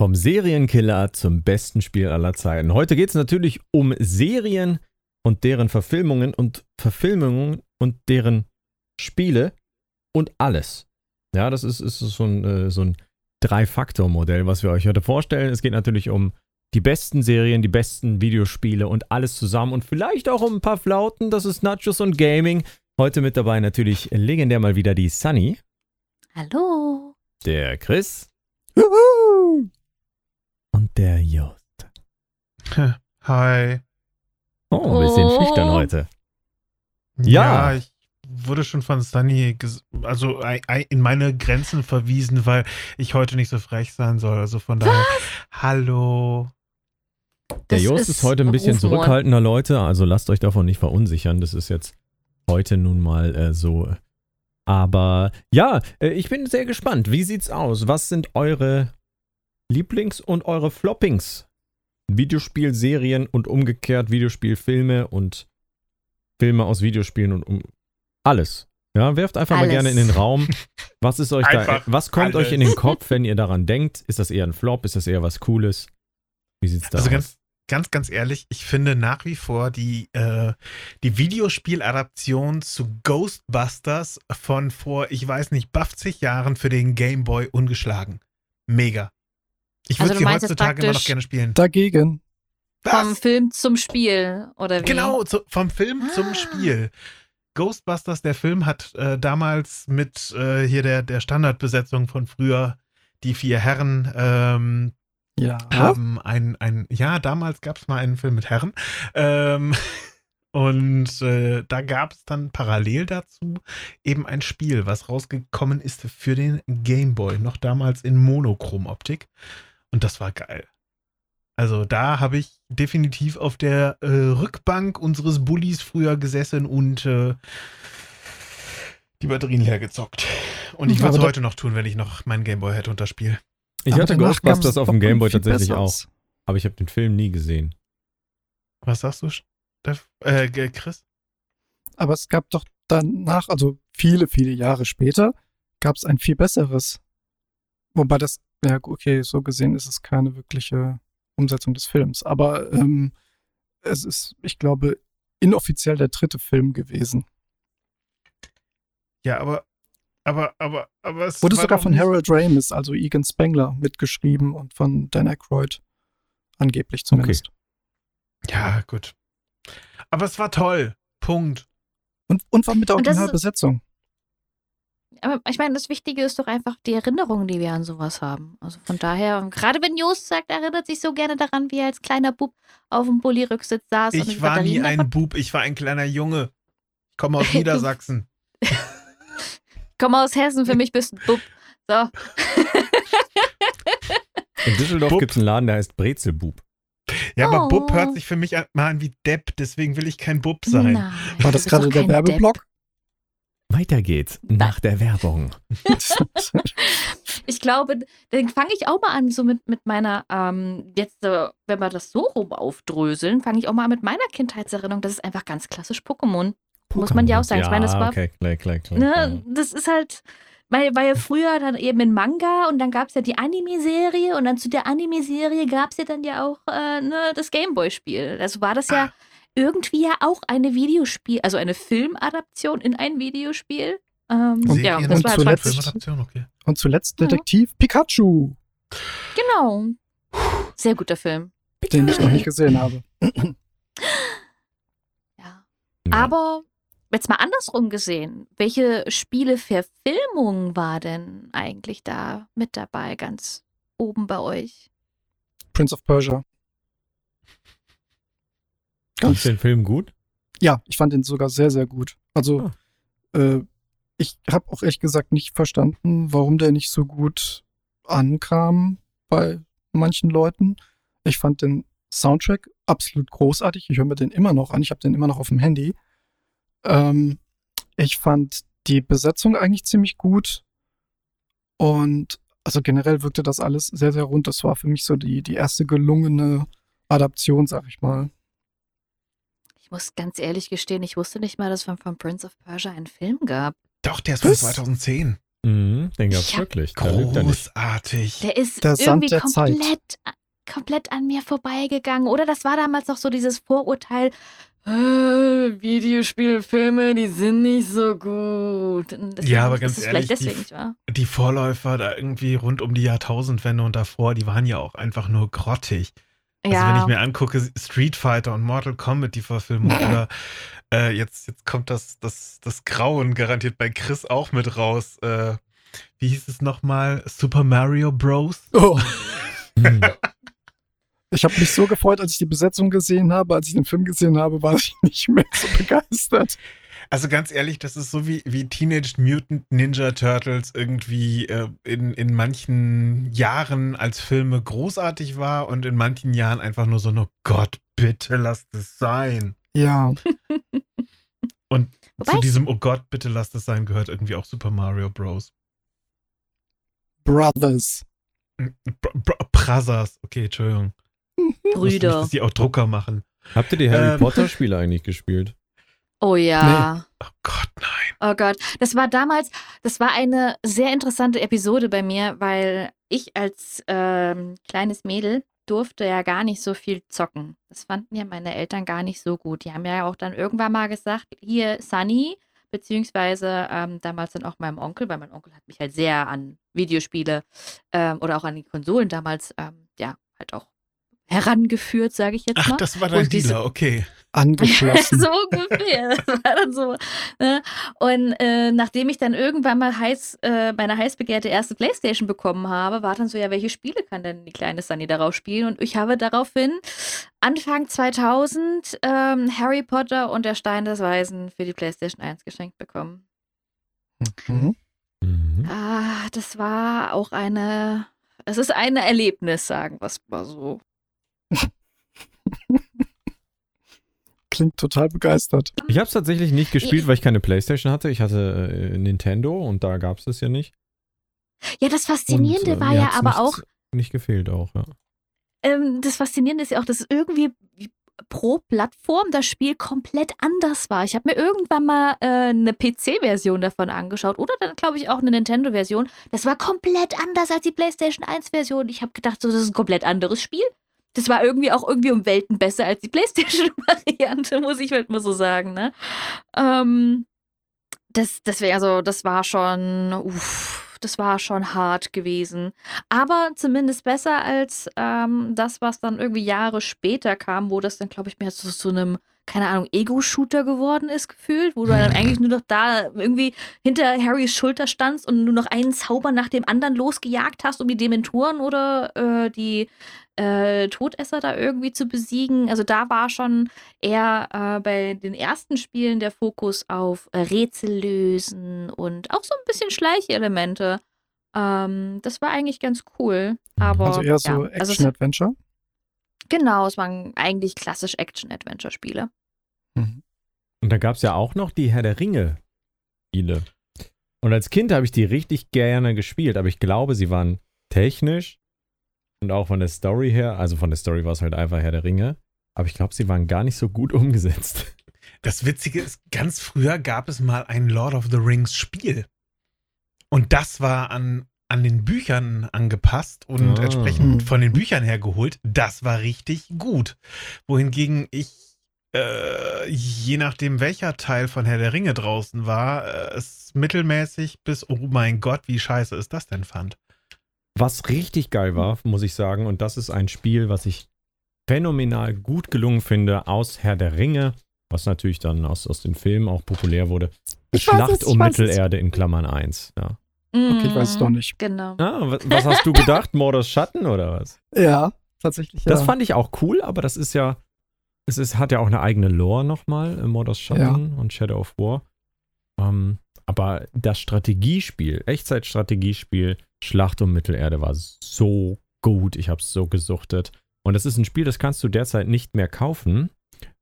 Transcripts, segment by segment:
Vom Serienkiller zum besten Spiel aller Zeiten. Heute geht es natürlich um Serien und deren Verfilmungen und Verfilmungen und deren Spiele und alles. Ja, das ist, ist so ein, äh, so ein Drei-Faktor-Modell, was wir euch heute vorstellen. Es geht natürlich um die besten Serien, die besten Videospiele und alles zusammen und vielleicht auch um ein paar Flauten. Das ist Nachos und Gaming. Heute mit dabei natürlich legendär mal wieder die Sunny. Hallo. Der Chris. Juhu. Der Just. Hi. Oh, ein bisschen Oh. schüchtern heute. Ja. Ja. ich wurde schon von Sunny ges- also in meine Grenzen verwiesen, weil ich heute nicht so frech sein soll. Also von daher, hallo. Der Das Jost ist, heute ein bisschen zurückhaltender, Leute. Also lasst euch davon nicht verunsichern. Das ist jetzt heute nun mal äh, so. Aber ja, äh, ich bin sehr gespannt. Wie sieht's aus? Was sind eure Lieblings- und eure Floppings? Videospielserien und umgekehrt Videospielfilme und Filme aus Videospielen und um alles. Ja, werft einfach mal Alles. gerne in den Raum. Was ist euch da, was kommt alles. euch in den Kopf, wenn ihr daran denkt? Ist das eher ein Flop? Ist das eher was Cooles? Wie sieht's da Also aus? ganz, ganz, ganz ehrlich, ich finde nach wie vor die, äh, die Videospieladaption zu Ghostbusters von vor, ich weiß nicht, 50 Jahren für den Game Boy ungeschlagen. Mega. Ich Also würde du sie heutzutage immer noch gerne spielen. Dagegen. Vom Was? Film zum Spiel, oder wie? Genau, zu, vom Film Ah. zum Spiel. Ghostbusters, der Film, hat äh, damals mit äh, hier der, der Standardbesetzung von früher, die vier Herren, ähm, Ja. haben ein, ein, ja, damals gab es mal einen Film mit Herren. Ähm, und äh, da gab es dann parallel dazu eben ein Spiel, was rausgekommen ist für den Game Boy, noch damals in Monochrom-Optik. Und das war geil. Also da habe ich definitiv auf der äh, Rückbank unseres Bullies früher gesessen und äh, die Batterien leer gezockt. Und ich würde es heute noch tun, wenn ich noch meinen Game Boy hätte unter Spiel. Ich Aber hatte Ghostbusters auf dem Gameboy tatsächlich auch. Aber ich habe den Film nie gesehen. Was sagst du, Steff? Äh, Chris? Aber es gab doch danach, also viele, viele Jahre später, gab es ein viel besseres. Wobei das, ja, okay, so gesehen ist es keine wirkliche Umsetzung des Films. Aber ähm, es ist, ich glaube, inoffiziell der dritte Film gewesen. Ja, aber, aber, aber, aber es Wurde sogar von Harold Ramis, also Egan Spengler, mitgeschrieben und von Dan Aykroyd. Angeblich zumindest. Ja, gut. Aber es war toll. Punkt. Und, und war mit der Originalbesetzung. Aber ich meine, das Wichtige ist doch einfach die Erinnerung, die wir an sowas haben. Also von daher, gerade wenn Jost sagt, er erinnert sich so gerne daran, wie er als kleiner Bub auf dem Bulli-Rücksitz saß. und Ich die war nie ein davon- Bub, ich war ein kleiner Junge. Ich komme aus Niedersachsen. Komm aus Hessen, für mich bist du ein Bub. So. In Düsseldorf gibt es einen Laden, der heißt Brezelbub. Ja, aber Oh. Bub hört sich für mich mal an wie Depp, deswegen will ich kein Bub sein. Nein, War das gerade doch der. Werbeblock? Weiter geht's nach der Werbung. Ich glaube, dann fange ich auch mal an, so mit, mit meiner, ähm, jetzt, äh, wenn wir das so rum aufdröseln, fange ich auch mal an mit meiner Kindheitserinnerung. Das ist einfach ganz klassisch Pokémon. Muss man ja auch sagen. Ich meine, das war- Okay, klar, klar, klar. Ne, das ist halt, weil, weil ja früher dann eben ein Manga und dann gab es ja die Anime-Serie und dann zu der Anime-Serie gab es ja dann ja auch äh, ne, das Gameboy-Spiel. Also war das ja irgendwie ja auch eine Videospiel, also eine Filmadaption in ein Videospiel. Ähm, Und- ja, und war zuletzt- okay. Und zuletzt Ja. Detektiv Pikachu, Genau. Sehr guter Film. den ich noch nicht gesehen habe. Ja. Ja. Aber jetzt mal andersrum gesehen, welche Spieleverfilmung war denn eigentlich da mit dabei, ganz oben bei euch? Prince of Persia. Fandst du den Film gut? Ja, ich fand den sogar sehr, sehr gut. Also, äh, ich habe auch ehrlich gesagt nicht verstanden, warum der nicht so gut ankam bei manchen Leuten. Ich fand den Soundtrack absolut großartig. Ich höre mir den immer noch an. Ich habe den immer noch auf dem Handy. Ähm, ich fand die Besetzung eigentlich ziemlich gut. Und also generell wirkte das alles sehr, sehr rund. Das war für mich so die, die erste gelungene Adaption, sag ich mal. Ich muss ganz ehrlich gestehen, ich wusste nicht mal, dass es von, von Prince of Persia einen Film gab. Doch, der ist von Was? 2010. Mhm, den gab's Ich hab wirklich. Großartig. Der ist Der irgendwie der Zeit. komplett, komplett an mir vorbeigegangen. Oder das war damals noch so dieses Vorurteil, äh, Videospielfilme, die sind nicht so gut. Ja, aber ganz es ehrlich, die- deswegen wahr? Die Vorläufer da irgendwie rund um die Jahrtausendwende und davor, die waren ja auch einfach nur grottig. Also wenn ich mir angucke, Street Fighter und Mortal Kombat, die Verfilmung, oder äh, jetzt, jetzt kommt das, das, das Grauen garantiert bei Chris auch mit raus. Äh, wie hieß es nochmal? Super Mario Bros. Oh, Mhm. ich habe mich so gefreut, als ich die Besetzung gesehen habe. Als ich den Film gesehen habe, war ich nicht mehr so begeistert. Also ganz ehrlich, das ist so wie, wie Teenage Mutant Ninja Turtles irgendwie äh, in, in manchen Jahren als Filme großartig war und in manchen Jahren einfach nur so, nur Gott, bitte lasst es sein. Ja, Und Wobei zu diesem Oh Gott, bitte lasst es sein gehört irgendwie auch Super Mario Bros. Brothers. Br Br Brothers. Okay, Entschuldigung. Wusste Nicht, Brüder. dass die auch Drucker machen. Habt ihr die Harry Ähm. Potter Spiele eigentlich gespielt? Oh ja. Oh Gott, nein. Oh Gott, das war damals, das war eine sehr interessante Episode bei mir, weil ich als ähm, kleines Mädel durfte ja gar nicht so viel zocken. Das fanden ja meine Eltern gar nicht so gut. Die haben ja auch dann irgendwann mal gesagt, hier Sunny, beziehungsweise ähm, damals dann auch meinem Onkel, weil mein Onkel hat mich halt sehr an Videospiele ähm, oder auch an die Konsolen damals, ähm, ja, halt auch herangeführt, sage ich jetzt Ach, mal. das war dein Und Dealer, okay. Angeschlossen. so ungefähr. Das war dann so. Ne? Und äh, nachdem ich dann irgendwann mal heiß, äh, meine heiß begehrte erste Playstation bekommen habe, war dann so, ja, welche Spiele kann denn die kleine Sunny darauf spielen? Und ich habe daraufhin Anfang 2000 ähm, Harry Potter und der Stein des Weisen für die Playstation 1 geschenkt bekommen. Mhm. Mhm. Ah, das war auch eine, es ist ein Erlebnis, sagen wir es mal so. Klingt total begeistert. Ich habe es tatsächlich nicht gespielt, weil ich keine Playstation hatte. Ich hatte äh, Nintendo und da gab es das ja nicht. Ja, das Faszinierende Und, äh, war ja aber nicht, auch, Nicht gefehlt auch, ja. ähm, das Faszinierende ist ja auch, dass irgendwie pro Plattform das Spiel komplett anders war. Ich habe mir irgendwann mal äh, eine PC-Version davon angeschaut oder dann glaube ich auch eine Nintendo-Version. Das war komplett anders als die PlayStation 1-Version. Ich habe gedacht, so, das ist ein komplett anderes Spiel. Das war irgendwie auch irgendwie um Welten besser als die PlayStation-Variante, muss ich halt mal so sagen, ne? Ähm, das, deswegen, also, das war schon, uff, das war schon hart gewesen. Aber zumindest besser als ähm, das, was dann irgendwie Jahre später kam, wo das dann, glaube ich, mehr zu so einem, keine Ahnung, Ego-Shooter geworden ist, gefühlt, wo du dann eigentlich nur noch da irgendwie hinter Harrys Schulter standst und nur noch einen Zauber nach dem anderen losgejagt hast, um die Dementoren oder äh, die äh, Todesser da irgendwie zu besiegen. Also da war schon eher äh, bei den ersten Spielen der Fokus auf äh, Rätsel lösen und auch so ein bisschen Schleichelemente. Ähm, das war eigentlich ganz cool. Aber, Also eher so ja, also Action-Adventure. Genau, es waren eigentlich klassisch Action-Adventure-Spiele. Mhm. Und da gab es ja auch noch die Herr der Ringe-Spiele. Und als Kind habe ich die richtig gerne gespielt, aber ich glaube, sie waren technisch und auch von der Story her, also von der Story war es halt einfach Herr der Ringe, aber ich glaube, sie waren gar nicht so gut umgesetzt. Das Witzige ist, ganz früher gab es mal ein Lord of the Rings Spiel. Und das war an, an den Büchern angepasst und Ah. entsprechend Hm. von den Büchern her geholt. Das war richtig gut. Wohingegen ich, äh, je nachdem welcher Teil von Herr der Ringe draußen war, äh, es mittelmäßig bis, oh mein Gott, wie scheiße ist das denn fand. Was richtig geil war, muss ich sagen, und das ist ein Spiel, was ich phänomenal gut gelungen finde aus Herr der Ringe, was natürlich dann aus, aus den Filmen auch populär wurde. Ich Schlacht es, um weiß es. Mittelerde in Klammern 1. Ja. Okay, ich weiß es Mhm, doch nicht. Genau. Ah, was, was hast du gedacht? Mordors Schatten oder was? Ja, tatsächlich. Ja. Das fand ich auch cool, aber das ist ja, es ist, hat ja auch eine eigene Lore nochmal, äh, Mordors Schatten und Shadow of War. Ähm, aber das Strategiespiel, Echtzeitstrategiespiel, Schlacht um Mittelerde war so gut. Ich habe es so gesuchtet. Und das ist ein Spiel, das kannst du derzeit nicht mehr kaufen,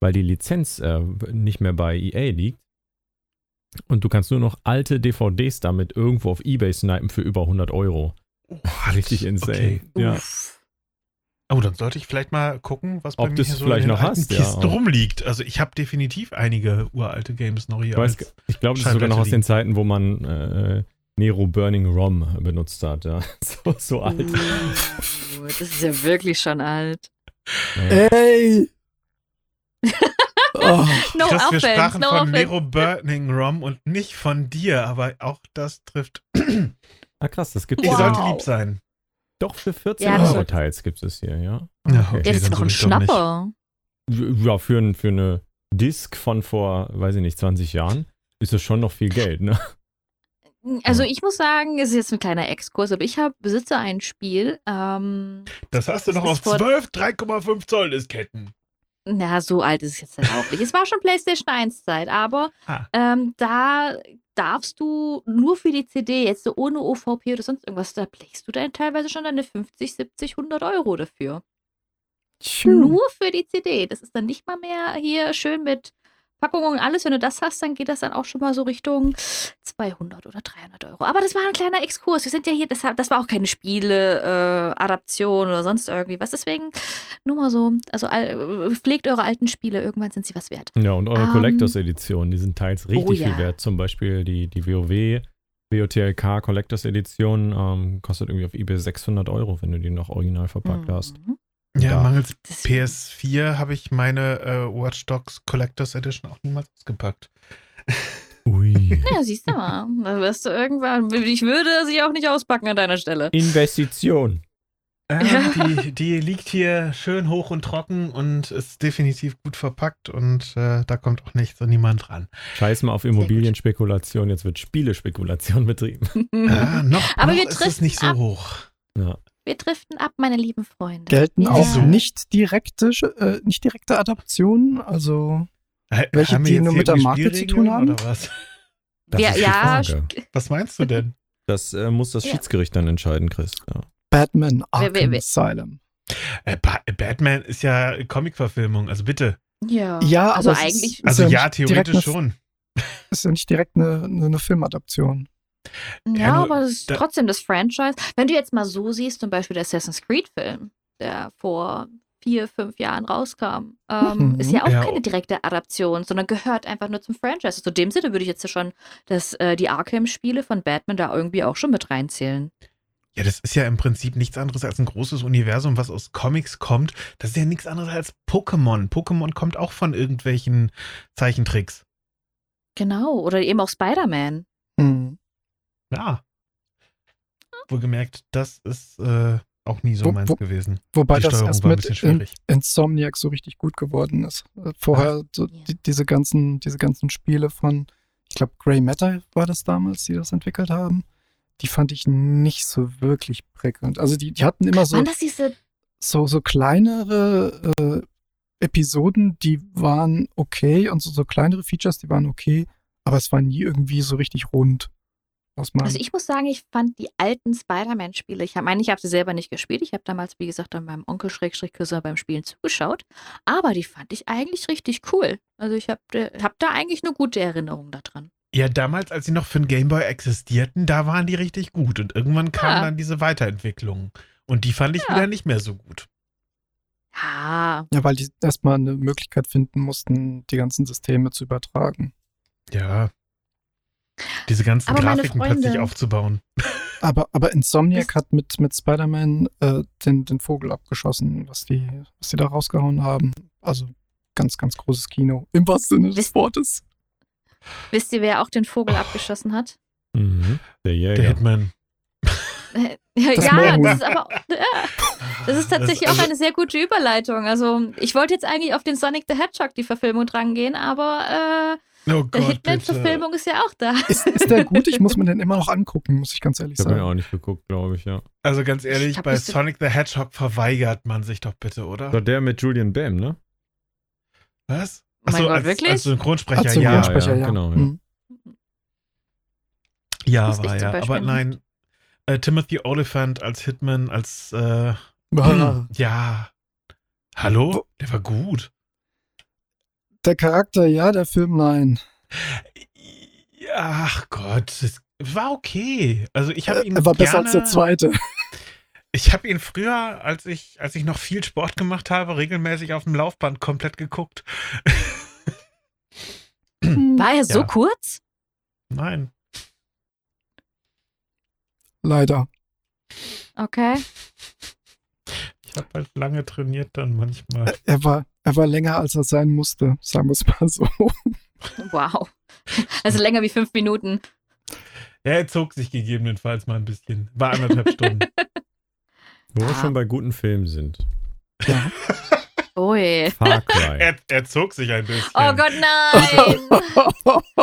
weil die Lizenz äh, nicht mehr bei EA liegt. Und du kannst nur noch alte DVDs damit irgendwo auf Ebay snipen für über 100 Euro. Richtig insane. Okay. Ja. Uff. Oh, dann sollte ich vielleicht mal gucken, was bei Ob mir du's hier so vielleicht in den noch alten hast, ja, Kisten auch. rumliegt. Also ich habe definitiv einige uralte Games noch hier. Ich weiß, ich glaube, das ist sogar noch aus den Zeiten, wo man äh, Nero Burning Rom benutzt hat. Ja. So, so alt. Uh, das ist ja wirklich schon alt. Ja. Ey! oh, No Chris, wir offense, sprachen no von offense. Nero Burning Rom und nicht von dir, aber auch das trifft. Ah, krass, das gibt Wow. es sollte lieb sein. Doch für 14 Ja, Euro teils gibt es hier, ja. Ja, Okay. Das ist doch ein. Schnapper. Ja, für, ein, für eine Disc von vor, weiß ich nicht, 20 Jahren ist das schon noch viel Geld, ne? Also ich muss sagen, es ist jetzt ein kleiner Exkurs, aber ich hab, besitze ein Spiel. Ähm, Das hast du noch auf vor- 12 3,5 Zoll Disketten. Na, so alt ist es jetzt dann auch nicht. Es war schon PlayStation 1 Zeit, aber Ah. ähm, da darfst du nur für die CD, jetzt so ohne OVP oder sonst irgendwas, da legst du dann teilweise schon deine 50, 70, 100 Euro dafür. Phew. Nur für die CD. Das ist dann nicht mal mehr hier schön mit Packung und alles. Wenn du das hast, dann geht das dann auch schon mal so Richtung 200 oder 300 Euro. Aber das war ein kleiner Exkurs. Wir sind ja hier, das, das war auch keine Spiele-Adaption oder sonst irgendwie was. Deswegen nur mal so, also all, pflegt eure alten Spiele. Irgendwann sind sie was wert. Ja, und eure Ähm, Collectors Editionen, die sind teils richtig oh ja. viel wert. Zum Beispiel die, die WoW, WOTLK Collectors Edition ähm, kostet irgendwie auf eBay 600 Euro, wenn du die noch original verpackt hast. Ja, Ja. mangels Das- PS4 habe ich meine äh, Watch Dogs Collectors Edition auch niemals ausgepackt. Ui. Ja, siehst du mal. Da wirst du irgendwann. Ich würde sie auch nicht auspacken an deiner Stelle. Investition. Ja, Ja. die, die liegt hier schön hoch und trocken und ist definitiv gut verpackt und äh, da kommt auch nichts und niemand dran. Scheiß mal auf Immobilienspekulation, jetzt wird Spielespekulation betrieben. Ah, noch Aber noch wir ist es nicht so ab. hoch. Ja. Wir driften ab, meine lieben Freunde. Gelten Ja. auch nicht direkte, äh, nicht direkte Adaptionen, also Welche, haben die nur mit der Marke zu tun haben? Oder was? Das ja, ist die ja, Frage. Was meinst du denn? Das äh, muss das Ja. Schiedsgericht dann entscheiden, Chris. Ja. Batman Arkham wer- Asylum. Äh, ba Batman ist ja Comic-Verfilmung, also bitte. Ja, Ja, also eigentlich. Ist Also ja theoretisch eine- schon. Ist ja nicht direkt eine, eine, eine Filmadaption. Ja, Ja, nur aber es ist da- trotzdem das Franchise. Wenn du jetzt mal so siehst, zum Beispiel der Assassin's Creed-Film, der vor vier, fünf Jahren rauskam, ähm, Mhm. ist ja auch Ja. keine direkte Adaption, sondern gehört einfach nur zum Franchise. Also in dem Sinne würde ich jetzt ja schon das, äh, die Arkham-Spiele von Batman da irgendwie auch schon mit reinzählen. Ja, das ist ja im Prinzip nichts anderes als ein großes Universum, was aus Comics kommt. Das ist ja nichts anderes als Pokémon. Pokémon kommt auch von irgendwelchen Zeichentricks. Genau, oder eben auch Spider-Man. Hm. Ja. Wohlgemerkt, das ist äh, auch nie so Wo- meins wo- gewesen. Wobei das erst war ein mit bisschen in, schwierig. Insomniac so richtig gut geworden ist. Äh, Vorher so die, diese ganzen, diese ganzen Spiele von, ich glaube, Grey Matter war das damals, die das entwickelt haben. Die fand ich nicht so wirklich prickelnd. Also die, die hatten immer so, Waren das diese so, so kleinere äh, Episoden, die waren okay und so, so kleinere Features, die waren okay, aber es war nie irgendwie so richtig rund. Aus meinem Also ich muss sagen, ich fand die alten Spider-Man-Spiele, ich meine, ich habe sie selber nicht gespielt. Ich habe damals, wie gesagt, an meinem Onkel Schrägstrich Küsser beim Spielen zugeschaut. Aber die fand ich eigentlich richtig cool. Also ich habe hab da eigentlich eine gute Erinnerung daran. Ja, damals, als sie noch für den Gameboy existierten, da waren die richtig gut. Und irgendwann kam Ja. dann diese Weiterentwicklung. Und die fand ich Ja. wieder nicht mehr so gut. Ja, ja, weil die erstmal eine Möglichkeit finden mussten, die ganzen Systeme zu übertragen. Ja. Diese ganzen Aber Grafiken plötzlich aufzubauen. Aber, aber Insomniac Das- hat mit, mit Spider-Man äh, den, den Vogel abgeschossen, was die, was die da rausgehauen haben. Also ganz, ganz großes Kino. Im wahrsten Sinne des Wortes. wisst ihr, wer auch den Vogel abgeschossen hat? Mhm. Der Der Jäger. Hitman. Ja, Das ja das ist aber ja, das ist tatsächlich also, auch eine sehr gute Überleitung. Also ich wollte jetzt eigentlich auf den Sonic the Hedgehog die Verfilmung drangehen, aber Oh Gott, der. Hitman-Verfilmung ist ja auch da. Ist, ist der gut? Ich muss mir den immer noch angucken, muss ich ganz ehrlich Ich habe ihn sagen. auch nicht geguckt, glaube ich, ja. Also ganz ehrlich, bei Sonic the Hedgehog verweigert man sich doch bitte, oder? Doch der mit Julian Bam, ne? Was? Mein Achso, Gott, als, wirklich? als Synchronsprecher, Als ja. Synchronsprecher, ja, ja. genau, ja. Hm. Ja, ich war ja. Aber nein, äh, Timothy Oliphant als Hitman, als äh, ja. Hallo? Der war gut. Der Charakter, ja, der Film, nein. Ach Gott, es war okay. Also ich habe Er ihn er war gerne, besser als der zweite. Ich habe ihn früher, als ich, als ich noch viel Sport gemacht habe, regelmäßig auf dem Laufband komplett geguckt. War er so Ja. kurz? Nein. Leider. Okay. Ich habe halt lange trainiert dann manchmal. Er war, er war länger, als er sein musste, sagen wir es mal so. Wow. Also länger wie fünf Minuten. Er zog sich gegebenenfalls mal ein bisschen. War anderthalb Stunden. Wo wir Ah. schon bei guten Filmen sind. Ja. Ui. Far Cry. Er, er zog sich ein bisschen. Oh Gott, nein!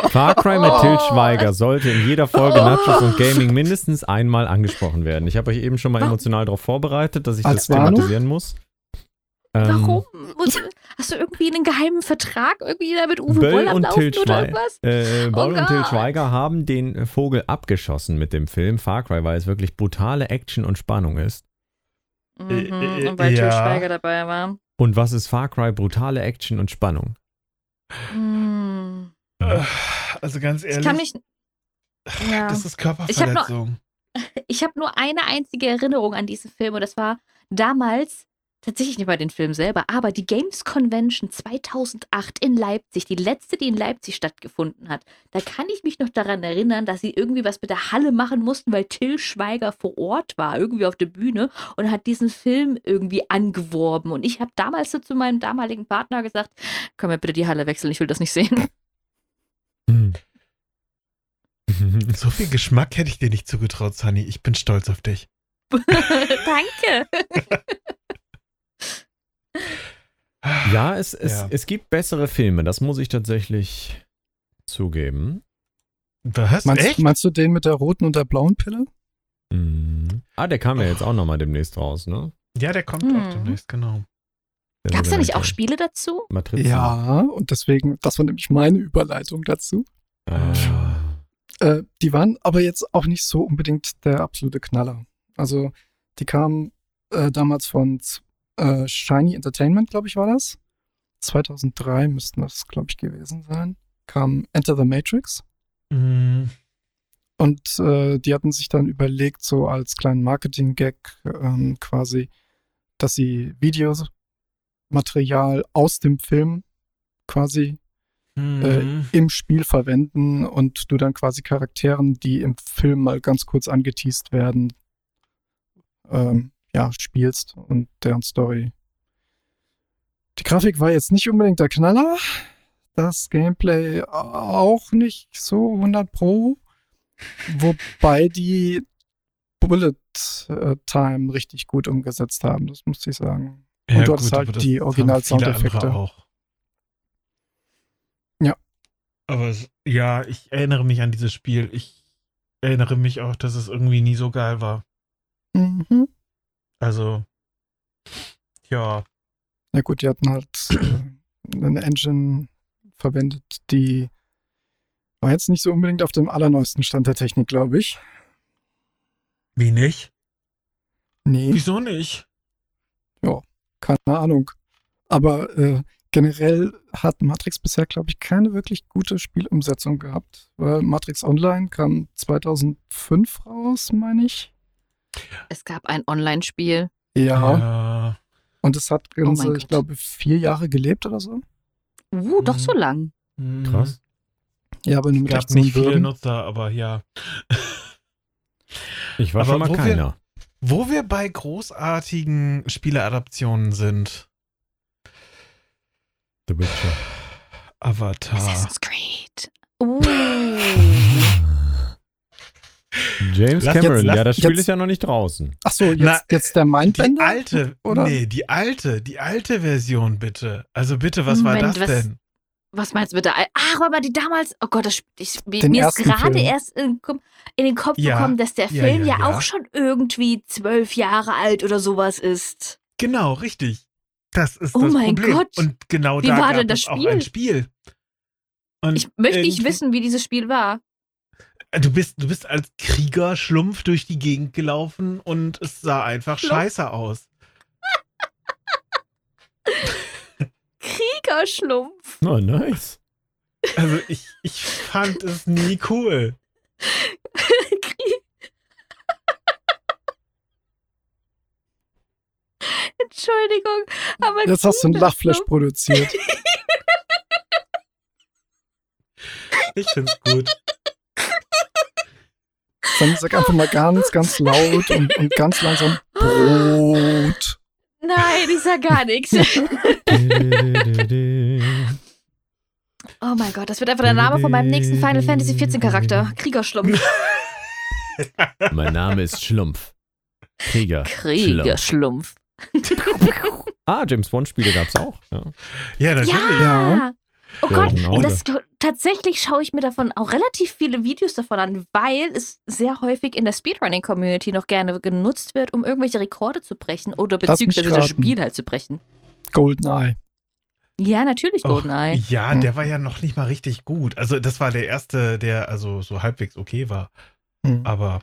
Far Cry mit Til Schweiger sollte in jeder Folge Nachos und Gaming mindestens einmal angesprochen werden. Ich habe euch eben schon mal emotional darauf vorbereitet, dass ich Als das Warnung? thematisieren muss. Ähm, Warum? Muss- Hast du irgendwie einen geheimen Vertrag irgendwie da mit Uwe Böll Boll am und Laufen Til oder Schweiger. irgendwas? Äh, Boll Oh und Til Gott. Schweiger haben den Vogel abgeschossen mit dem Film Far Cry, weil es wirklich brutale Action und Spannung ist. Mhm. Äh, Und weil ja. Til Schweiger dabei war. Und was ist Far Cry? Brutale Action und Spannung. Hm. Äh, Also ganz ehrlich, Ich kann mich. Ja. das ist hab Körperverletzung. Ich habe nur eine einzige Erinnerung an diesen Film und das war damals tatsächlich nicht bei den Film selber, aber die Games Convention 2008 in Leipzig, die letzte, die in Leipzig stattgefunden hat. Da kann ich mich noch daran erinnern, dass sie irgendwie was mit der Halle machen mussten, weil Till Schweiger vor Ort war, irgendwie auf der Bühne und hat diesen Film irgendwie angeworben. Und ich habe damals so zu meinem damaligen Partner gesagt, können wir bitte die Halle wechseln, ich will das nicht sehen. Hm. So viel Geschmack hätte ich dir nicht zugetraut, Sunny. Ich bin stolz auf dich. Danke. Ja, es, es, Ja. es gibt bessere Filme, das muss ich tatsächlich zugeben. Was? Meinst, Echt? meinst du den mit der roten und der blauen Pille? Mhm. Ah, der kam ja jetzt auch nochmal demnächst raus, ne? Ja, der kommt Hm. auch demnächst, genau. Gab es da nicht auch Spiele dazu? Matrizen. Ja, und deswegen, das war nämlich meine Überleitung dazu. Ah. Äh, die waren aber jetzt auch nicht so unbedingt der absolute Knaller. Also, die kamen äh, damals von äh, Shiny Entertainment, glaube ich, war das. 2003 müssten das, glaube ich, gewesen sein. Kam Enter the Matrix. Mhm. Und äh, die hatten sich dann überlegt, so als kleinen Marketing-Gag ähm, quasi, dass sie Videomaterial aus dem Film quasi Mhm. im Spiel verwenden und du dann quasi Charakteren, die im Film mal ganz kurz angeteased werden, ähm, ja, spielst und deren Story. Die Grafik war jetzt nicht unbedingt der Knaller. Das Gameplay auch nicht so 100 Pro. Wobei die Bullet äh, Time richtig gut umgesetzt haben, das muss ich sagen. Und du hattest halt aber das die Original-Soundeffekte. Ja. Aber es, ja, ich erinnere mich an dieses Spiel. Ich erinnere mich auch, dass es irgendwie nie so geil war. Mhm. Also, ja. Ja gut, die hatten halt äh, eine Engine verwendet, die war jetzt nicht so unbedingt auf dem allerneuesten Stand der Technik, glaube ich. Wie nicht? Nee, Wieso nicht? keine Ahnung. Aber äh, generell hat Matrix bisher, glaube ich, keine wirklich gute Spielumsetzung gehabt. Weil Matrix Online kam 2005 raus, meine ich. Es gab ein Online-Spiel. Ja. Ja. Und es hat ganze, mein ich Gott. glaube, vier Jahre gelebt oder so. Uh, doch Mhm. so lang. Hm. Krass. Ja, aber nur Es mit gab 18 nicht viele Bürgen. Nutzer, aber ja. Ich war Aber schon mal wo wir- keiner. Wo wir bei großartigen Spieleadaptionen sind. The Witcher. Avatar. Assassin's Creed. Uh. James Lass Cameron, jetzt- lass ja, das Spiel jetzt- ist ja noch nicht draußen. Ach so, jetzt, Na, jetzt der Die Mindbender? alte, oder? nee, die alte, die alte Version bitte. Also bitte, was war Moment, das was- denn? Was meinst du mit der Al- Ach, aber die damals. Oh Gott, das, ich, mir ist gerade Film. erst in, in den Kopf Ja, gekommen, dass der Film ja, ja, ja. auch schon irgendwie zwölf Jahre alt oder sowas ist. Genau, richtig. Das ist Oh das mein Problem. Gott. Und genau Wie da war gab denn das es auch ein Spiel. Und Ich möchte nicht wissen, wie dieses Spiel war. Du bist, du bist als Krieger Schlumpf durch die Gegend gelaufen und es sah einfach Schlumpf? scheiße aus. Kriegerschlumpf. Oh, nice. Also ich, ich fand es nie cool. Krieg- Entschuldigung, aber Jetzt hast du ein Lachflash Kriegerschlumpf- produziert. Ich find's gut. Sondern sag einfach mal ganz, ganz laut und, und ganz langsam Brot. Nein, ich sag gar nichts. Oh mein Gott, das wird einfach der Name von meinem nächsten Final Fantasy XIV Charakter. Kriegerschlumpf. mein Name ist Schlumpf. Krieger. Kriegerschlumpf. ah, James Bond Spiele gab's auch. Ja, Ja, natürlich. Ja. Oh Gott, genau. und das, tatsächlich schaue ich mir davon auch relativ viele Videos davon an, weil es sehr häufig in der Speedrunning-Community noch gerne genutzt wird, um irgendwelche Rekorde zu brechen oder beziehungsweise das. Spiel halt zu brechen. Goldeneye. Ja, natürlich Och, GoldenEye. ja, der war ja noch nicht mal richtig gut. Also das war der erste, der also so halbwegs okay war. Hm. Aber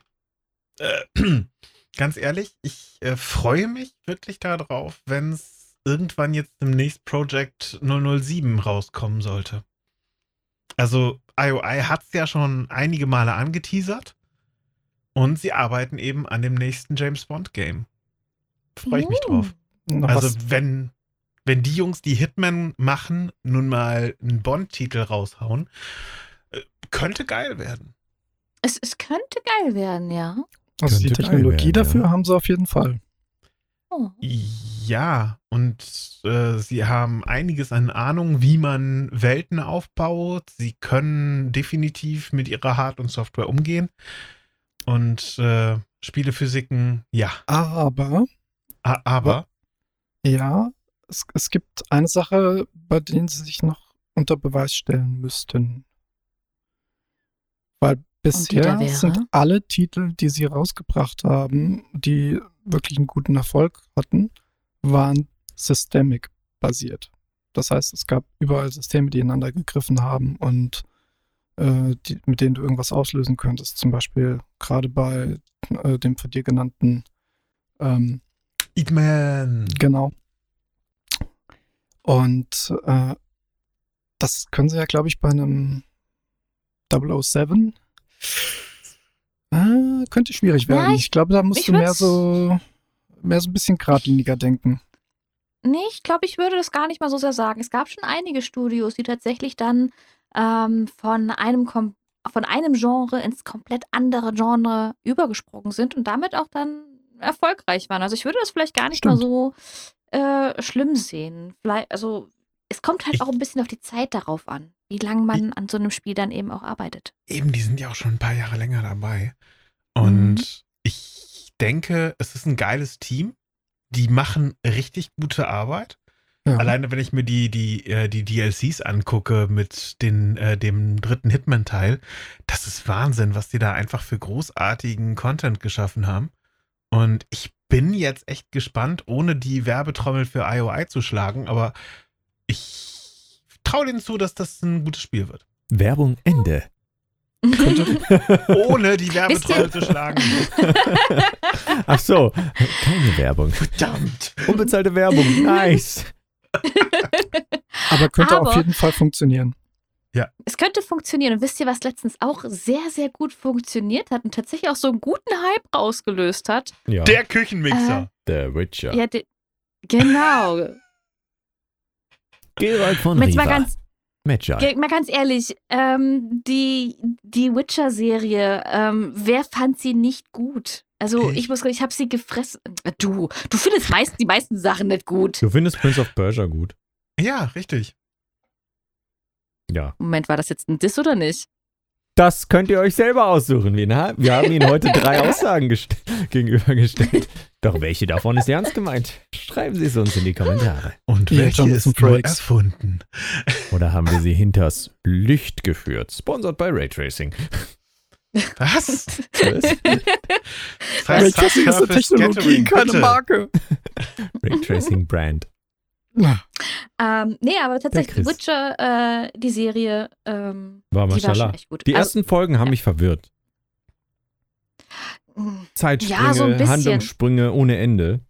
äh, ganz ehrlich, ich äh, freue mich wirklich darauf, wenn es irgendwann jetzt demnächst Project 007 rauskommen sollte. Also IOI hat es ja schon einige Male angeteasert und sie arbeiten eben an dem nächsten James Bond Game. Freue ich mich Uh. drauf. Noch Also was, wenn, wenn die Jungs, die Hitman machen, nun mal einen Bond-Titel raushauen, äh, könnte geil werden. Es, es könnte geil werden, ja. also die könnte geil Technologie werden, dafür ja. haben sie auf jeden Fall. Oh. Ja, und äh, sie haben einiges an Ahnung, wie man Welten aufbaut. Sie können definitiv mit ihrer Hard- und Software umgehen. Und äh, Spielephysiken, ja. Aber, A aber, ja, es, es gibt eine Sache, bei denen sie sich noch unter Beweis stellen müssten. Weil bisher sind alle Titel, die sie rausgebracht haben, die wirklich einen guten Erfolg hatten, waren systemic basiert. Das heißt, es gab überall Systeme, die ineinander gegriffen haben und äh, die, mit denen du irgendwas auslösen könntest. Zum Beispiel gerade bei äh, dem von dir genannten ähm, Hitman. Genau. Und äh, das können sie ja, glaube ich, bei einem 007. Äh, könnte schwierig Ja, werden. ich- ich, glaube, da musst du mehr so, mehr so ein bisschen geradliniger denken. Nee, ich glaube, ich würde das gar nicht mal so sehr sagen. Es gab schon einige Studios, die tatsächlich dann ähm, von einem kom von einem Genre ins komplett andere Genre übergesprungen sind und damit auch dann erfolgreich waren. Also ich würde das vielleicht gar nicht mal Stimmt. so äh, schlimm sehen. Vielleicht, also es kommt halt Ich- auch ein bisschen auf die Zeit darauf an, wie lange man an so einem Spiel dann eben auch arbeitet. Eben, die sind ja auch schon ein paar Jahre länger dabei. Und Mhm. ich denke, es ist ein geiles Team. Die machen richtig gute Arbeit. Ja. Alleine wenn ich mir die, die, äh, die DLCs angucke mit den, äh, dem dritten Hitman-Teil, das ist Wahnsinn, was die da einfach für großartigen Content geschaffen haben. Und ich bin jetzt echt gespannt, ohne die Werbetrommel für IOI zu schlagen, aber ich traue denen zu, dass das ein gutes Spiel wird. Werbung Ende. Ohne die Werbetrommel zu schlagen. Ach so, keine Werbung. Verdammt. Unbezahlte Werbung. Nice. Aber könnte Aber- auf jeden Fall funktionieren. Es könnte funktionieren. Und wisst ihr, was letztens auch sehr, sehr gut funktioniert hat und tatsächlich auch so einen guten Hype rausgelöst hat? Ja, Der Küchenmixer. The Witcher. Ja, de- genau. Geralt von Jetzt mal Riva. ganz, Magi. ge- mal ganz ehrlich, ähm, die, die Witcher-Serie, ähm, wer fand sie nicht gut? Also Ich. ich muss ich habe sie gefressen. Äh, Du, du findest meist, die meisten Sachen nicht gut. Du findest Prince of Persia gut. Ja, richtig. Ja. Moment, war das jetzt ein Diss oder nicht? Das könnt ihr euch selber aussuchen. Wir, na, wir haben Ihnen heute drei Aussagen gest- gegenübergestellt. Doch welche davon ist ernst gemeint? Schreiben Sie es uns in die Kommentare. Und Ja, welche ist nur erfunden? Oder haben wir sie hinters Licht geführt? Sponsored by Raytracing. Was? Was? Das heißt Raytracing ist eine Technologie, keine. Marke. Raytracing Brand. Ähm, nee, aber tatsächlich. Witcher, äh, die Serie, ähm, War die war schon echt gut. Die Also, ersten Folgen haben mich verwirrt. Zeitsprünge, Ja, so. Handlungssprünge ohne Ende.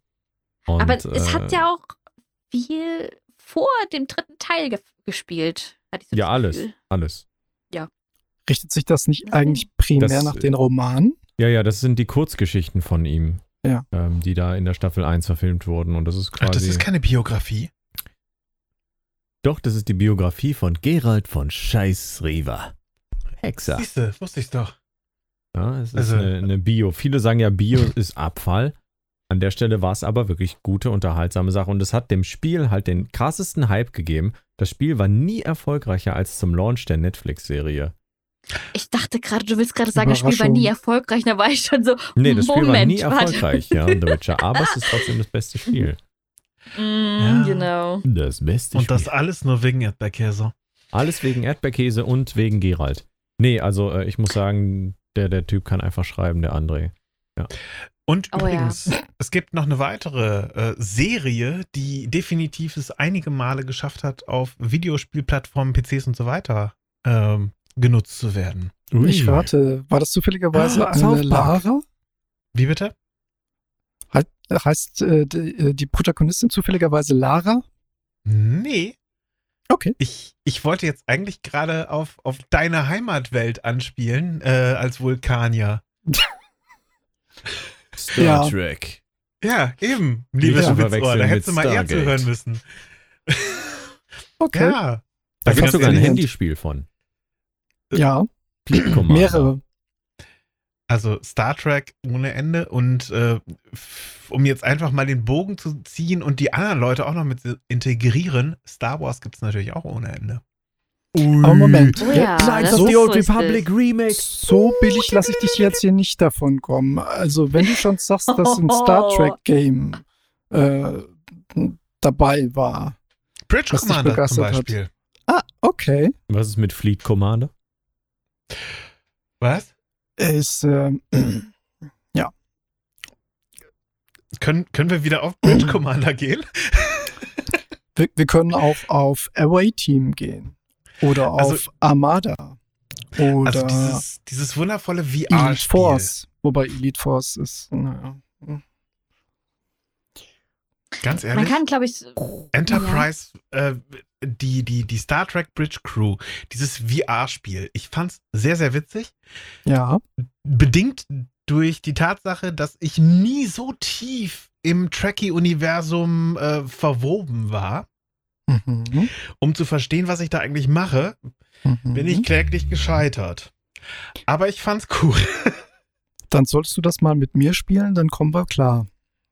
Und, aber es hat äh, ja auch viel vor dem dritten Teil ge gespielt. hatte ich so Ja, das alles. Gefühl. Alles. Richtet sich das nicht Nein. eigentlich primär Das- nach den Romanen? Ja, ja, das sind die Kurzgeschichten von ihm. Ja. Ähm, die da in der Staffel 1 verfilmt wurden. Und das ist quasi. Ach, das ist keine Biografie. Doch, das ist die Biografie von Gerald von Scheiß Riva. Hexer. Siehste, wusste ich's doch. Ja, es ist Also- eine, eine Bio. Viele sagen ja, Bio ist Abfall. An der Stelle war es aber wirklich gute, unterhaltsame Sache. Und es hat dem Spiel halt den krassesten Hype gegeben. Das Spiel war nie erfolgreicher als zum Launch der Netflix-Serie. Ich dachte gerade, du willst gerade sagen, das Spiel war nie erfolgreich. Da war ich schon so, Nee, das Spiel war Moment, nie warte. erfolgreich, ja, The Witcher. Aber es ist trotzdem das beste Spiel. mm, Ja. genau. Das beste Und Spiel. das alles nur wegen Erdbeerkäse. Alles wegen Erdbeerkäse und wegen Gerald. Nee, also äh, ich muss sagen, der, der Typ kann einfach schreiben, der André. Und Oh ja. übrigens, es gibt noch eine weitere äh, Serie, die definitiv es einige Male geschafft hat, auf Videospielplattformen, PCs und so weiter ähm, genutzt zu werden. Ich rate, war das zufälligerweise Ah, eine. Lara? Wie bitte? Halt, heißt äh, die, äh, die Protagonistin zufälligerweise Lara? Nee. Okay. Ich, ich wollte jetzt eigentlich gerade auf, auf deine Heimatwelt anspielen, äh, als Vulkanier. Star Ja. Trek. Ja, eben, liebes Witzohr. verwechseln Da hättest du mal eher zuhören müssen. Okay. Ja. Da gibt es sogar ein Handyspiel von. Ja, mehrere. Also Star Trek ohne Ende und äh, um jetzt einfach mal den Bogen zu ziehen und die anderen Leute auch noch mit integrieren, Star Wars gibt es natürlich auch ohne Ende. Aber Moment. Oh ja, Knights das of the Old Republic Remake. So billig lasse ich dich jetzt hier nicht davon kommen. Also, wenn du schon sagst, dass ein Star Trek Game äh, dabei war. Bridge Was dich Commander zum begeistert hat. Beispiel. Ah, okay. Was ist mit Fleet Commander? Was? Ist, ähm, Können, können wir wieder auf Bridge Commander gehen? wir, wir können auch auf Away Team gehen. Oder auf Also- Armada. Oder Also dieses, dieses wundervolle Elite VR-Spiel. Force. Wobei Elite Force ist, naja. Ganz Man ehrlich, kann, glaube ich, Enterprise, äh, die, die, die Star Trek Bridge Crew, dieses VR-Spiel, ich fand's sehr, sehr witzig. Ja. bedingt durch die Tatsache, dass ich nie so tief im Trekkie-Universum äh, verwoben war, Mhm. um zu verstehen, was ich da eigentlich mache, Mhm. bin ich kläglich gescheitert. Aber ich fand's cool. Dann solltest du das mal mit mir spielen, dann kommen wir klar.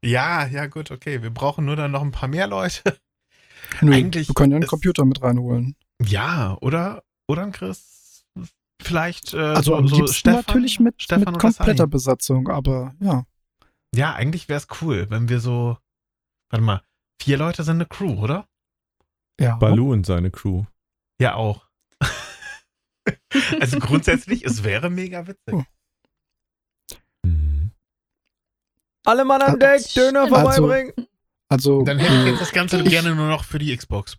Ja, ja, gut, okay. Wir brauchen nur dann noch ein paar mehr Leute. Nö, Eigentlich wir können ja einen ist- Computer mit reinholen. Ja, oder? Oder ein Chris? Vielleicht äh, Also so, am so Stefan, natürlich mit, Stefan mit kompletter Sani. Besatzung, aber ja. Ja, eigentlich wär's cool, wenn wir so. Warte mal, vier Leute sind eine Crew, oder? ja. Balu und seine Crew. Ja, auch. also grundsätzlich, es wäre mega witzig. Hm. Mhm. Alle Mann an Also- Deck, Döner Also- vorbeibringen. Also, Dann hätte ich äh, jetzt das Ganze ich- gerne nur noch für die Xbox.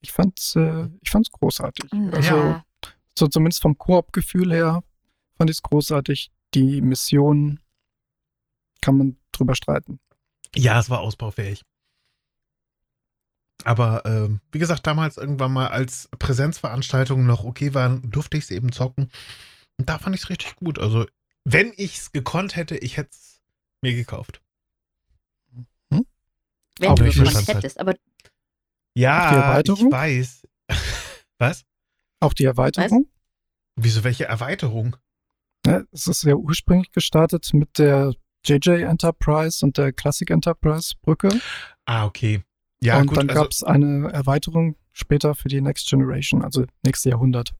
ich fand's, äh, ich fand's großartig. Mhm. Also, ja. so zumindest vom Koop-Gefühl her fand ich es großartig. Die Mission kann man drüber streiten. Ja, es war ausbaufähig. Aber ähm, wie gesagt, damals irgendwann mal als Präsenzveranstaltung noch okay waren, durfte ich es eben zocken. Und da fand ich es richtig gut. Also, wenn ich es gekonnt hätte, ich hätte es mir gekauft. wenn Auch du es hättest. Aber Auch die Ja, ich weiß. Was? Auch die Erweiterung. Wieso welche Erweiterung? Ne, es ist ja ursprünglich gestartet mit der JJ Enterprise und der Classic Enterprise Brücke. Ah, okay. Ja, und gut. dann also, gab es eine Erweiterung später für die Next Generation, also nächste Jahrhundert.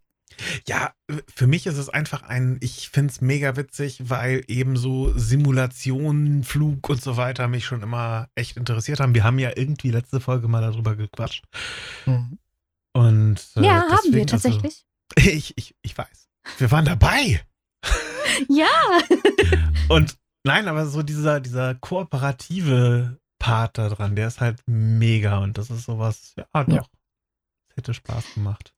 Ja, für mich ist es einfach ein, ich finde es mega witzig, weil eben so Simulationen, Flug und so weiter mich schon immer echt interessiert haben. Wir haben ja irgendwie letzte Folge mal darüber gequatscht. Mhm. Und äh, ja, haben wir deswegen, tatsächlich. Also, ich, ich, ich weiß. Wir waren dabei. Ja. Und nein, aber so dieser, dieser kooperative Part da dran, der ist halt mega und das ist sowas, ja, doch. Ja. Hätte Spaß gemacht.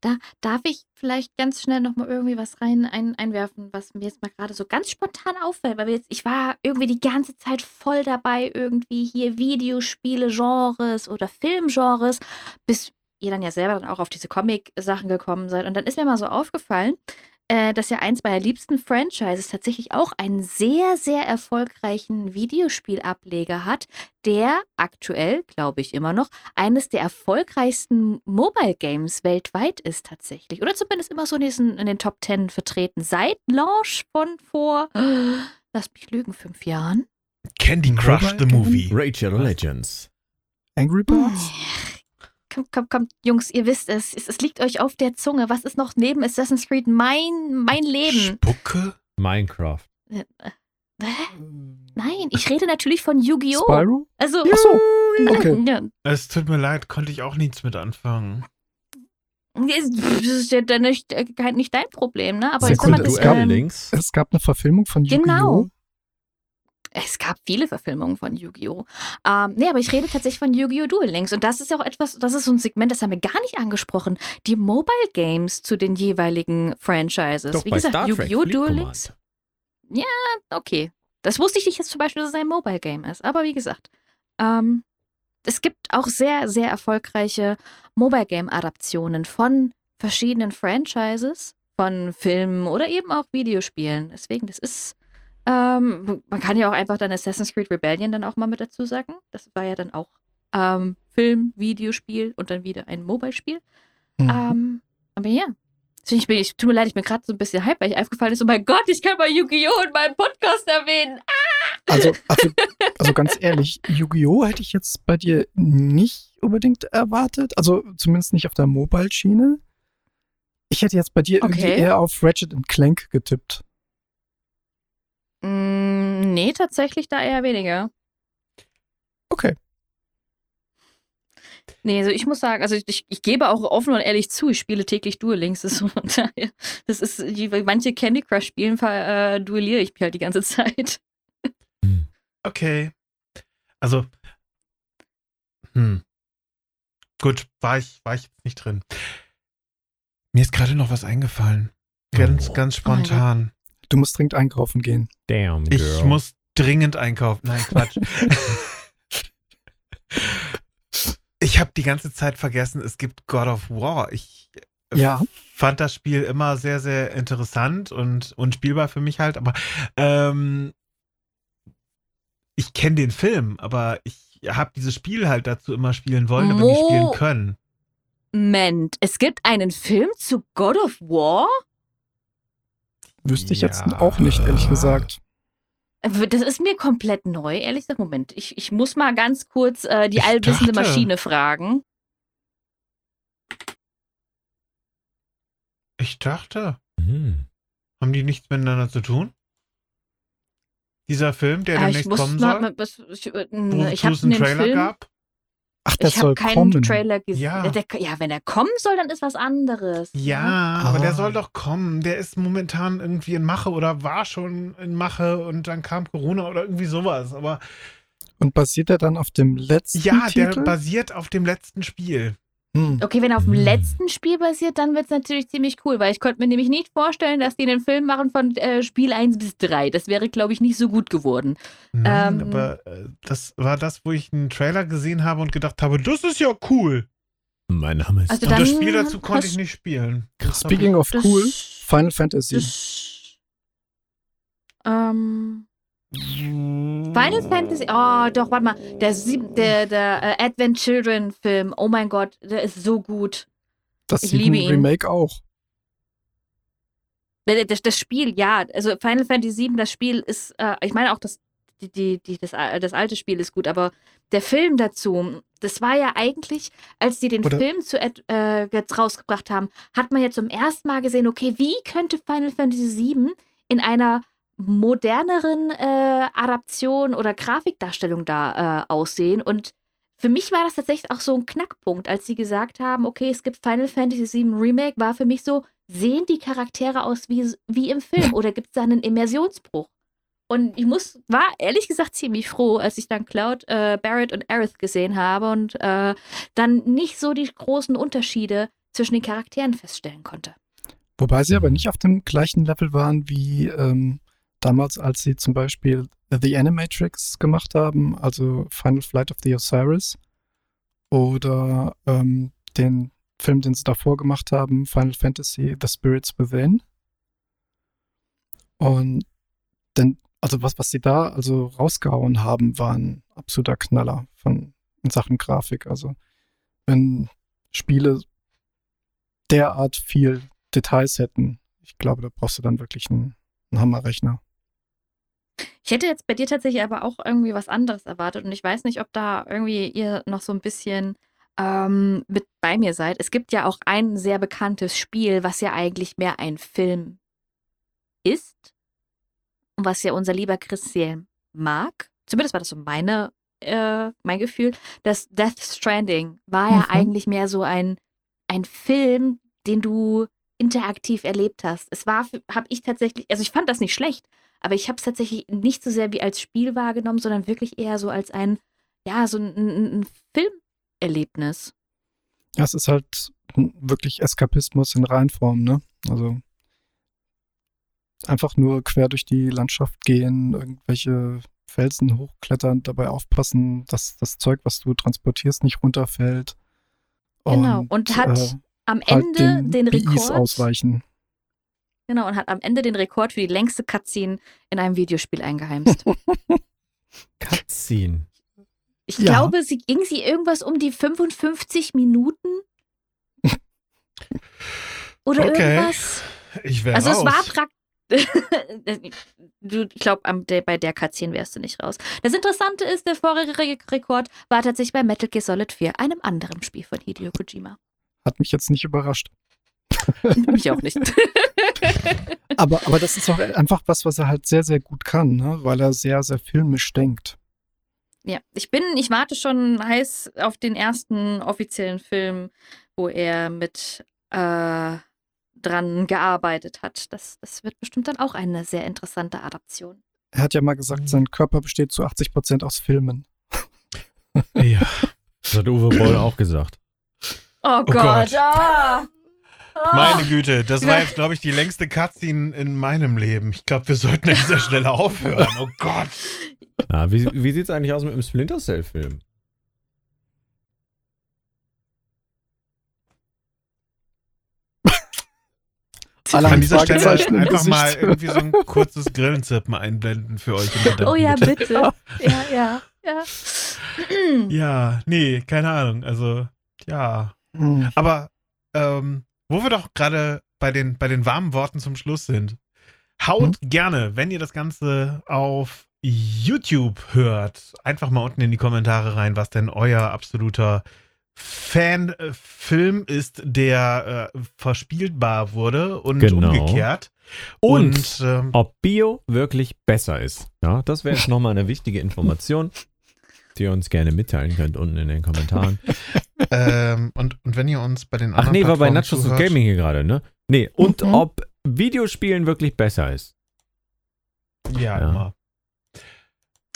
Da darf ich vielleicht ganz schnell nochmal irgendwie was rein ein, einwerfen, was mir jetzt mal gerade so ganz spontan auffällt, weil jetzt, ich war irgendwie die ganze Zeit voll dabei, irgendwie hier Videospiele, Genres oder Filmgenres, bis ihr dann ja selber dann auch auf diese Comic-Sachen gekommen seid. Und dann ist mir mal so aufgefallen, äh, dass ja eins meiner liebsten Franchises tatsächlich auch einen sehr, sehr erfolgreichen Videospielableger hat, der aktuell, glaube ich immer noch, eines der erfolgreichsten Mobile Games weltweit ist tatsächlich. Oder zumindest immer so in, diesen, in den Top Ten vertreten. Seit Launch von vor, lass mich lügen, fünf Jahren. Candy Crush the Movie. Shadow Legends. Angry Birds? Kommt, kommt, kommt, Jungs, ihr wisst es. es. Es liegt euch auf der Zunge. Was ist noch neben Assassin's Creed mein, mein Leben? Spucke? Minecraft. Äh, äh, Hä? Nein, ich rede natürlich von Yu-Gi-Oh! Spyro? Also, Ach so, okay. ja, Es tut mir leid, konnte ich auch nichts mit anfangen. das ist ja dann nicht, äh, nicht dein Problem, ne? Aber ich sag mal, Sekunde, das, es gab- ähm, Links. Es gab eine Verfilmung von Yu-Gi-Oh! Genau. Es gab viele Verfilmungen von Yu-Gi-Oh! Ähm, nee, aber ich rede tatsächlich von Yu-Gi-Oh! Duel Links. Und das ist ja auch etwas, das ist so ein Segment, das haben wir gar nicht angesprochen. Die Mobile Games zu den jeweiligen Franchises. Doch Wie bei gesagt. Yu-Gi-Oh! Duel. Links. Okay. Das wusste ich nicht jetzt zum Beispiel, dass es ein Mobile Game ist. Aber wie gesagt, ähm, es gibt auch sehr, sehr erfolgreiche Mobile Game Adaptionen von verschiedenen Franchises, von Filmen oder eben auch Videospielen. Deswegen, das ist, ähm, man kann ja auch einfach dann Assassin's Creed Rebellion dann auch mal mit dazu sagen. Das war ja dann auch ähm, Film, Videospiel und dann wieder ein Mobile-Spiel. Mhm. Ähm, aber ja. Ich bin, ich, tut mir leid, ich bin gerade so ein bisschen hype, weil ich aufgefallen ist, oh mein Gott, ich kann mal Yu-Gi-Oh! in meinem Podcast erwähnen. Also, also, also ganz ehrlich, Yu-Gi-Oh! hätte ich jetzt bei dir nicht unbedingt erwartet. Also zumindest nicht auf der Mobile-Schiene. Ich hätte jetzt bei dir irgendwie Okay. eher auf Ratchet Clank getippt. Mm, nee, tatsächlich da eher weniger. Okay. Nee, also ich muss sagen, also ich, ich gebe auch offen und ehrlich zu, ich spiele täglich Duel Links. Das ist, so, von daher, das ist wie manche Candy Crush spielen, äh, duelliere ich mich halt die ganze Zeit. Okay. Also, hm. Gut, war ich, war ich jetzt nicht drin. Mir ist gerade noch was eingefallen. Ganz, Oh. ganz Gott. spontan. Du musst dringend einkaufen gehen. Damn, Ich girl. muss dringend einkaufen. Nein, Quatsch. ich habe die ganze Zeit vergessen, es gibt God of War. Ich äh, Ja. fand das Spiel immer sehr, sehr interessant und unspielbar für mich halt, aber ähm, ich kenne den Film, aber ich habe dieses Spiel halt dazu immer spielen wollen, aber nicht spielen können. Moment, es gibt einen Film zu God of War? Wüsste ich jetzt Ja. auch nicht, ehrlich gesagt. Das ist mir komplett neu, ehrlich gesagt. Moment, ich, ich muss mal ganz kurz äh, die Ich allwissende dachte- Maschine fragen. Ich dachte, Hm. haben die nichts miteinander zu tun? Dieser Film, der Ah, ich demnächst muss kommen mal, soll, mal- was, ich, äh, ich habe es einen den Trailer Film, gab? Ach, das ich habe keinen kommen. Trailer gesehen. Ja. Ja. Der, ja, wenn er kommen soll, dann ist was anderes. Ja, ne? aber der Ah. soll doch kommen. Der ist momentan irgendwie in Mache oder war schon in Mache und dann kam Corona oder irgendwie sowas. Aber Und basiert er dann auf dem letzten ja, der Titel? basiert auf dem letzten Spiel. Hm. Okay, wenn er auf dem Hm. letzten Spiel basiert, dann wird es natürlich ziemlich cool, weil ich konnte mir nämlich nicht vorstellen, dass die einen Film machen von äh, Spiel 1 bis 3. Das wäre, glaube ich, nicht so gut geworden. Nein, Ähm. aber äh, das war das, wo ich einen Trailer gesehen habe und gedacht habe, das ist ja cool. Mein Name ist Also das Spiel dazu konnte ich nicht spielen. Speaking of Das- cool, Final Fantasy. Das, ähm, Final Fantasy, oh doch, warte mal, der, sieb, der, der äh, Advent Children Film, oh mein Gott, der ist so gut. das ich 7 liebe ihn. Remake auch. Das, das Spiel, ja, also Final Fantasy VII, das Spiel ist, äh, ich meine auch, das, die, die, die, das, al- das alte Spiel ist gut, aber der Film dazu, das war ja eigentlich, als die den Oder- Film zu, äh, jetzt rausgebracht haben, hat man jetzt zum ersten Mal gesehen, okay, wie könnte Final Fantasy VII in einer moderneren äh, Adaption oder Grafikdarstellung da äh, aussehen und für mich war das tatsächlich auch so ein Knackpunkt, als sie gesagt haben, okay, es gibt Final Fantasy VII Remake, war für mich so, sehen die Charaktere aus wie, wie im Film oder gibt es da einen Immersionsbruch? Und ich muss, war ehrlich gesagt ziemlich froh, als ich dann Cloud, äh, Barrett und Aerith gesehen habe und äh, dann nicht so die großen Unterschiede zwischen den Charakteren feststellen konnte. Wobei sie aber nicht auf dem gleichen Level waren wie ähm, damals, als sie zum Beispiel The Animatrix gemacht haben, also Final Flight of the Osiris. Oder ähm, den Film, den sie davor gemacht haben, Final Fantasy The Spirits Within. Und denn, also was, was sie da also rausgehauen haben, war ein absoluter Knaller von in Sachen Grafik. Also wenn Spiele derart viel Details hätten, ich glaube, da brauchst du dann wirklich einen, einen Hammerrechner. Ich hätte jetzt bei dir tatsächlich aber auch irgendwie was anderes erwartet und ich weiß nicht, ob da irgendwie ihr noch so ein bisschen ähm, mit bei mir seid. Es gibt ja auch ein sehr bekanntes Spiel, was ja eigentlich mehr ein Film ist und was ja unser lieber Christian mag. Zumindest war das so meine, äh, mein Gefühl. Das Death Stranding war ja Mhm. eigentlich mehr so ein, ein Film, den du interaktiv erlebt hast. Es war, habe ich tatsächlich, also ich fand das nicht schlecht, aber ich habe es tatsächlich nicht so sehr wie als Spiel wahrgenommen, sondern wirklich eher so als ein, ja, so ein, ein, Filmerlebnis. Ja, es ist halt wirklich Eskapismus in Reinform, ne? Also einfach nur quer durch die Landschaft gehen, irgendwelche Felsen hochklettern, dabei aufpassen, dass das Zeug, was du transportierst, nicht runterfällt. Genau. Und hat äh, am halt Ende den, BIs Rekord. ausweichen. Genau, und hat am Ende den Rekord für die längste Cutscene in einem Videospiel eingeheimst. Cutscene. Ich Ja. glaube, sie ging sie irgendwas um die 55 Minuten. Oder Okay. irgendwas. Ich wäre Also raus. es war praktisch. du, ich glaube, bei der Cutscene wärst du nicht raus. Das Interessante ist, der vorherige Re Rekord war tatsächlich bei Metal Gear Solid 4, einem anderen Spiel von Hideo Kojima. Hat mich jetzt nicht überrascht. Mich auch nicht. Aber, aber das ist auch einfach was, was er halt sehr, sehr gut kann, ne? weil er sehr, sehr filmisch denkt. Ja, ich bin, ich warte schon heiß auf den ersten offiziellen Film, wo er mit äh, dran gearbeitet hat. Das, das wird bestimmt dann auch eine sehr interessante Adaption. Er hat ja mal gesagt, sein Körper besteht zu 80 Prozent aus Filmen. Ja. Das hat Uwe Boll auch gesagt. Oh, Gott. ah! Ah! Meine Güte, das war jetzt, glaube ich, die längste Cutscene in meinem Leben. Ich glaube, wir sollten an dieser Stelle aufhören. Oh Gott. Na, wie wie sieht es eigentlich aus mit dem Splinter Cell-Film? An dieser Stelle einfach mal irgendwie so ein kurzes Grillenzirpen einblenden für euch. Oh ja, bitte. Ja, ja, ja. Ja, nee, keine Ahnung. Also, ja. Hm. Aber ähm, wo wir doch gerade bei den, bei den warmen Worten zum Schluss sind, haut gerne, wenn ihr das Ganze auf YouTube hört, einfach mal unten in die Kommentare rein, was denn euer absoluter Fanfilm ist, der äh, verspielbar wurde und Genau. umgekehrt. Und, Und, ähm, ob Bio wirklich besser ist. Ja, das wäre jetzt nochmal eine wichtige Information, die ihr uns gerne mitteilen könnt unten in den Kommentaren. ähm, und, und wenn ihr uns bei den anderen Ach nee, war bei Plattformen Nachos und zuhört- Gaming hier gerade, ne? Nee, und Mhm. ob Videospielen wirklich besser ist. Ja, Ja. immer.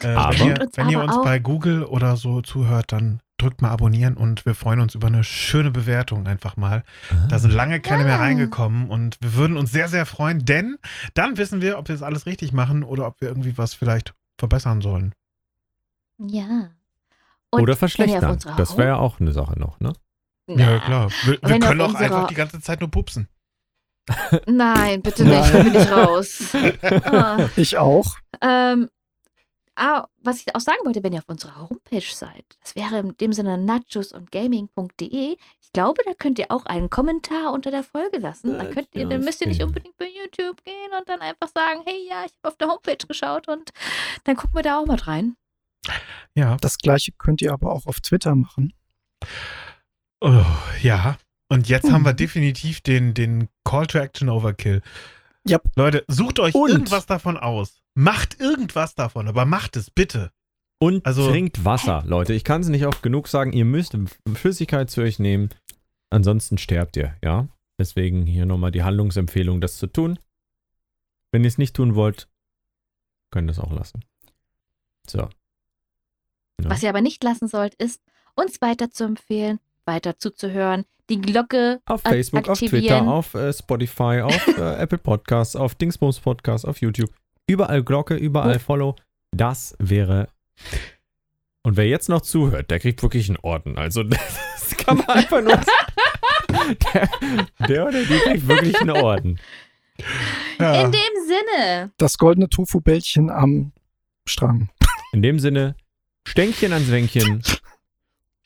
Äh, Aber- wenn ihr, Und wenn ihr aber uns auch- bei Google oder so zuhört, dann drückt mal abonnieren und wir freuen uns über eine schöne Bewertung einfach mal. Da sind lange keine mehr Ja. reingekommen und wir würden uns sehr, sehr freuen, denn dann wissen wir, ob wir es alles richtig machen oder ob wir irgendwie was vielleicht verbessern sollen. Ja. Und Oder wenn ihr auf verschlechtern. Das wäre ja auch eine Sache noch, ne? Ja, Na, klar. Wir, wir können auch einfach die ganze Zeit nur pupsen. Nein, bitte nicht, da bin ich raus. Ah. Ich auch. Ähm, ah, was ich auch sagen wollte, wenn ihr auf unserer Homepage seid, das wäre in dem Sinne nachos und gaming.de. Ich glaube, da könnt ihr auch einen Kommentar unter der Folge lassen. Da könnt ihr, dann müsst ihr nicht unbedingt bei YouTube gehen und dann einfach sagen, hey, ja, ich habe auf der Homepage geschaut und dann gucken wir da auch mal rein. Ja. Das gleiche könnt ihr aber auch auf Twitter machen. Oh, ja. Und jetzt haben wir Mhm. definitiv den, den Call to Action Overkill. Yep. Leute, sucht euch Und- irgendwas davon aus. Macht irgendwas davon, aber macht es bitte. Und Also- trinkt Wasser, Leute. Ich kann es nicht oft genug sagen. Ihr müsst Flüssigkeit zu euch nehmen. Ansonsten sterbt ihr, ja? Deswegen hier nochmal die Handlungsempfehlung, das zu tun. Wenn ihr es nicht tun wollt, könnt ihr es auch lassen. So. Ja. Was ihr aber nicht lassen sollt, ist, uns weiter zu empfehlen, weiter zuzuhören, die Glocke Auf Facebook, auf Twitter, aktivieren. auf äh, Spotify, auf äh, Apple Podcasts, auf Dingsbums Podcast, auf YouTube. Überall Glocke, überall Follow. Das wäre. Und wer jetzt noch zuhört, der kriegt wirklich einen Orden. Also, das kann man einfach nur. Der, der oder die kriegt wirklich einen Orden. Ja. In dem Sinne. Das goldene Tofu-Bällchen am Strang. In dem Sinne, Stänkchen ans Wänkchen.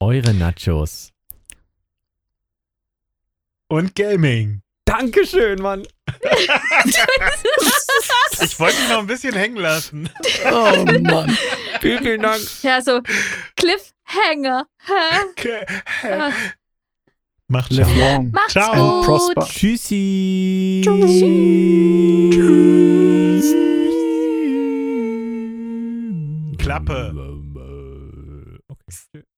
Eure Nachos. Und Gaming. Dankeschön, Mann. Ich wollte dich noch ein bisschen hängen lassen. Oh Mann. Vielen, vielen Dank. Ja, so Cliffhanger. Okay. Ah, Macht Live ciao. long Macht's Ciao. gut. prosper. Tschüssi. Klappe. Tschüss.